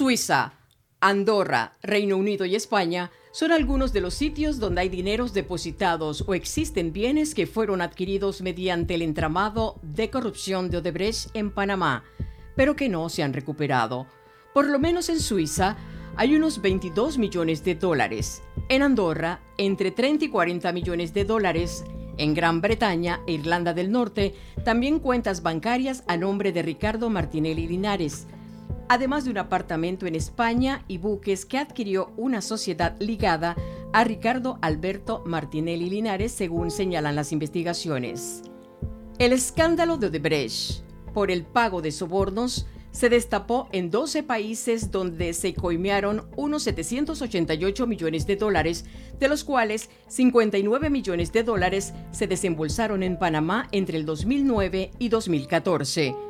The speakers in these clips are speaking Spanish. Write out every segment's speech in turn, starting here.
Suiza, Andorra, Reino Unido y España son algunos de los sitios donde hay dineros depositados o existen bienes que fueron adquiridos mediante el entramado de corrupción de Odebrecht en Panamá, pero que no se han recuperado. Por lo menos en Suiza hay unos 22 millones de dólares, en Andorra entre 30 y 40 millones de dólares, en Gran Bretaña e Irlanda del Norte también cuentas bancarias a nombre de Ricardo Martinelli Linares, además de un apartamento en España y buques que adquirió una sociedad ligada a Ricardo Alberto Martinelli Linares, según señalan las investigaciones. El escándalo de Odebrecht por el pago de sobornos se destapó en 12 países donde se coimearon unos 788 millones de dólares, de los cuales 59 millones de dólares se desembolsaron en Panamá entre el 2009 y 2014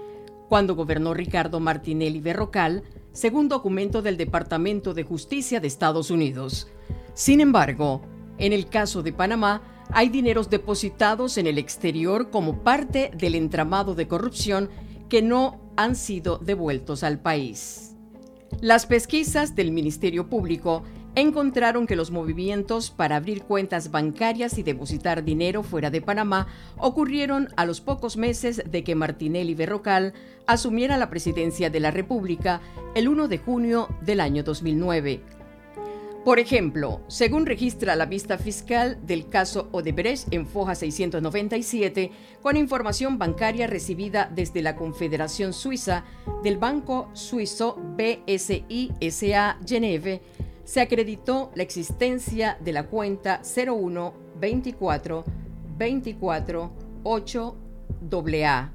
cuando gobernó Ricardo Martinelli Berrocal, según documento del Departamento de Justicia de Estados Unidos. Sin embargo, en el caso de Panamá, hay dineros depositados en el exterior como parte del entramado de corrupción que no han sido devueltos al país. Las pesquisas del Ministerio Público encontraron que los movimientos para abrir cuentas bancarias y depositar dinero fuera de Panamá ocurrieron a los pocos meses de que Martinelli Berrocal asumiera la presidencia de la República el 1 de junio del año 2009. Por ejemplo, según registra la vista fiscal del caso Odebrecht en Foja 697, con información bancaria recibida desde la Confederación Suiza del Banco Suizo BSI SA Geneve, se acreditó la existencia de la cuenta 01 24 24 8 AA,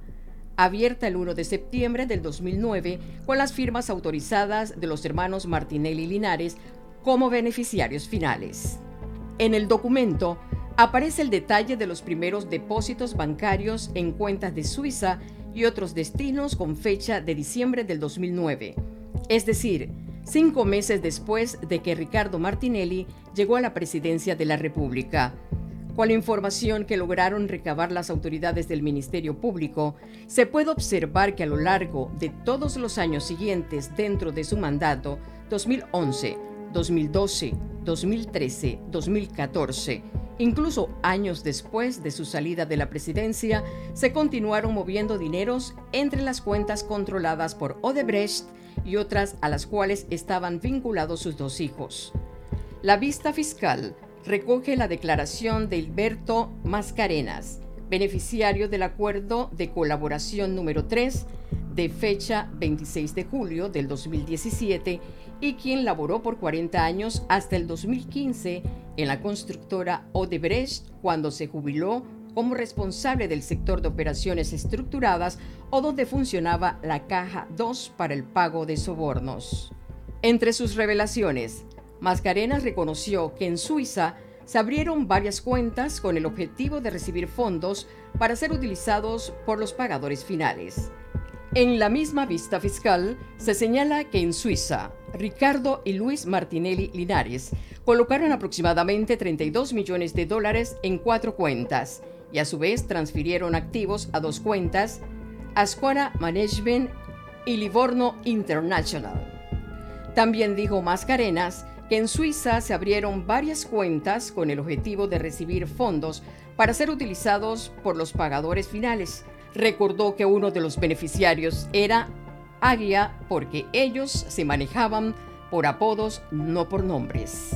abierta el 1 de septiembre del 2009 con las firmas autorizadas de los hermanos Martinelli Linares como beneficiarios finales. En el documento aparece el detalle de los primeros depósitos bancarios en cuentas de Suiza y otros destinos con fecha de diciembre del 2009, es decir, cinco meses después de que Ricardo Martinelli llegó a la presidencia de la República. Con la información que lograron recabar las autoridades del Ministerio Público, se puede observar que a lo largo de todos los años siguientes dentro de su mandato, 2011, 2012, 2013, 2014, incluso años después de su salida de la presidencia, se continuaron moviendo dineros entre las cuentas controladas por Odebrecht y otras a las cuales estaban vinculados sus dos hijos. La vista fiscal recoge la declaración de Hilberto Mascarenas, beneficiario del acuerdo de colaboración número 3 de fecha 26 de julio del 2017 y quien laboró por 40 años hasta el 2015 en la constructora Odebrecht cuando se jubiló como responsable del sector de operaciones estructuradas o donde funcionaba la Caja 2 para el pago de sobornos. Entre sus revelaciones, Mascarenas reconoció que en Suiza se abrieron varias cuentas con el objetivo de recibir fondos para ser utilizados por los pagadores finales. En la misma vista fiscal se señala que en Suiza, Ricardo y Luis Martinelli Linares colocaron aproximadamente 32 millones de dólares en cuatro cuentas y a su vez transfirieron activos a dos cuentas, Ascuara Management y Livorno International. También dijo Mascarenas que en Suiza se abrieron varias cuentas con el objetivo de recibir fondos para ser utilizados por los pagadores finales. Recordó que uno de los beneficiarios era Aguia porque ellos se manejaban por apodos, no por nombres.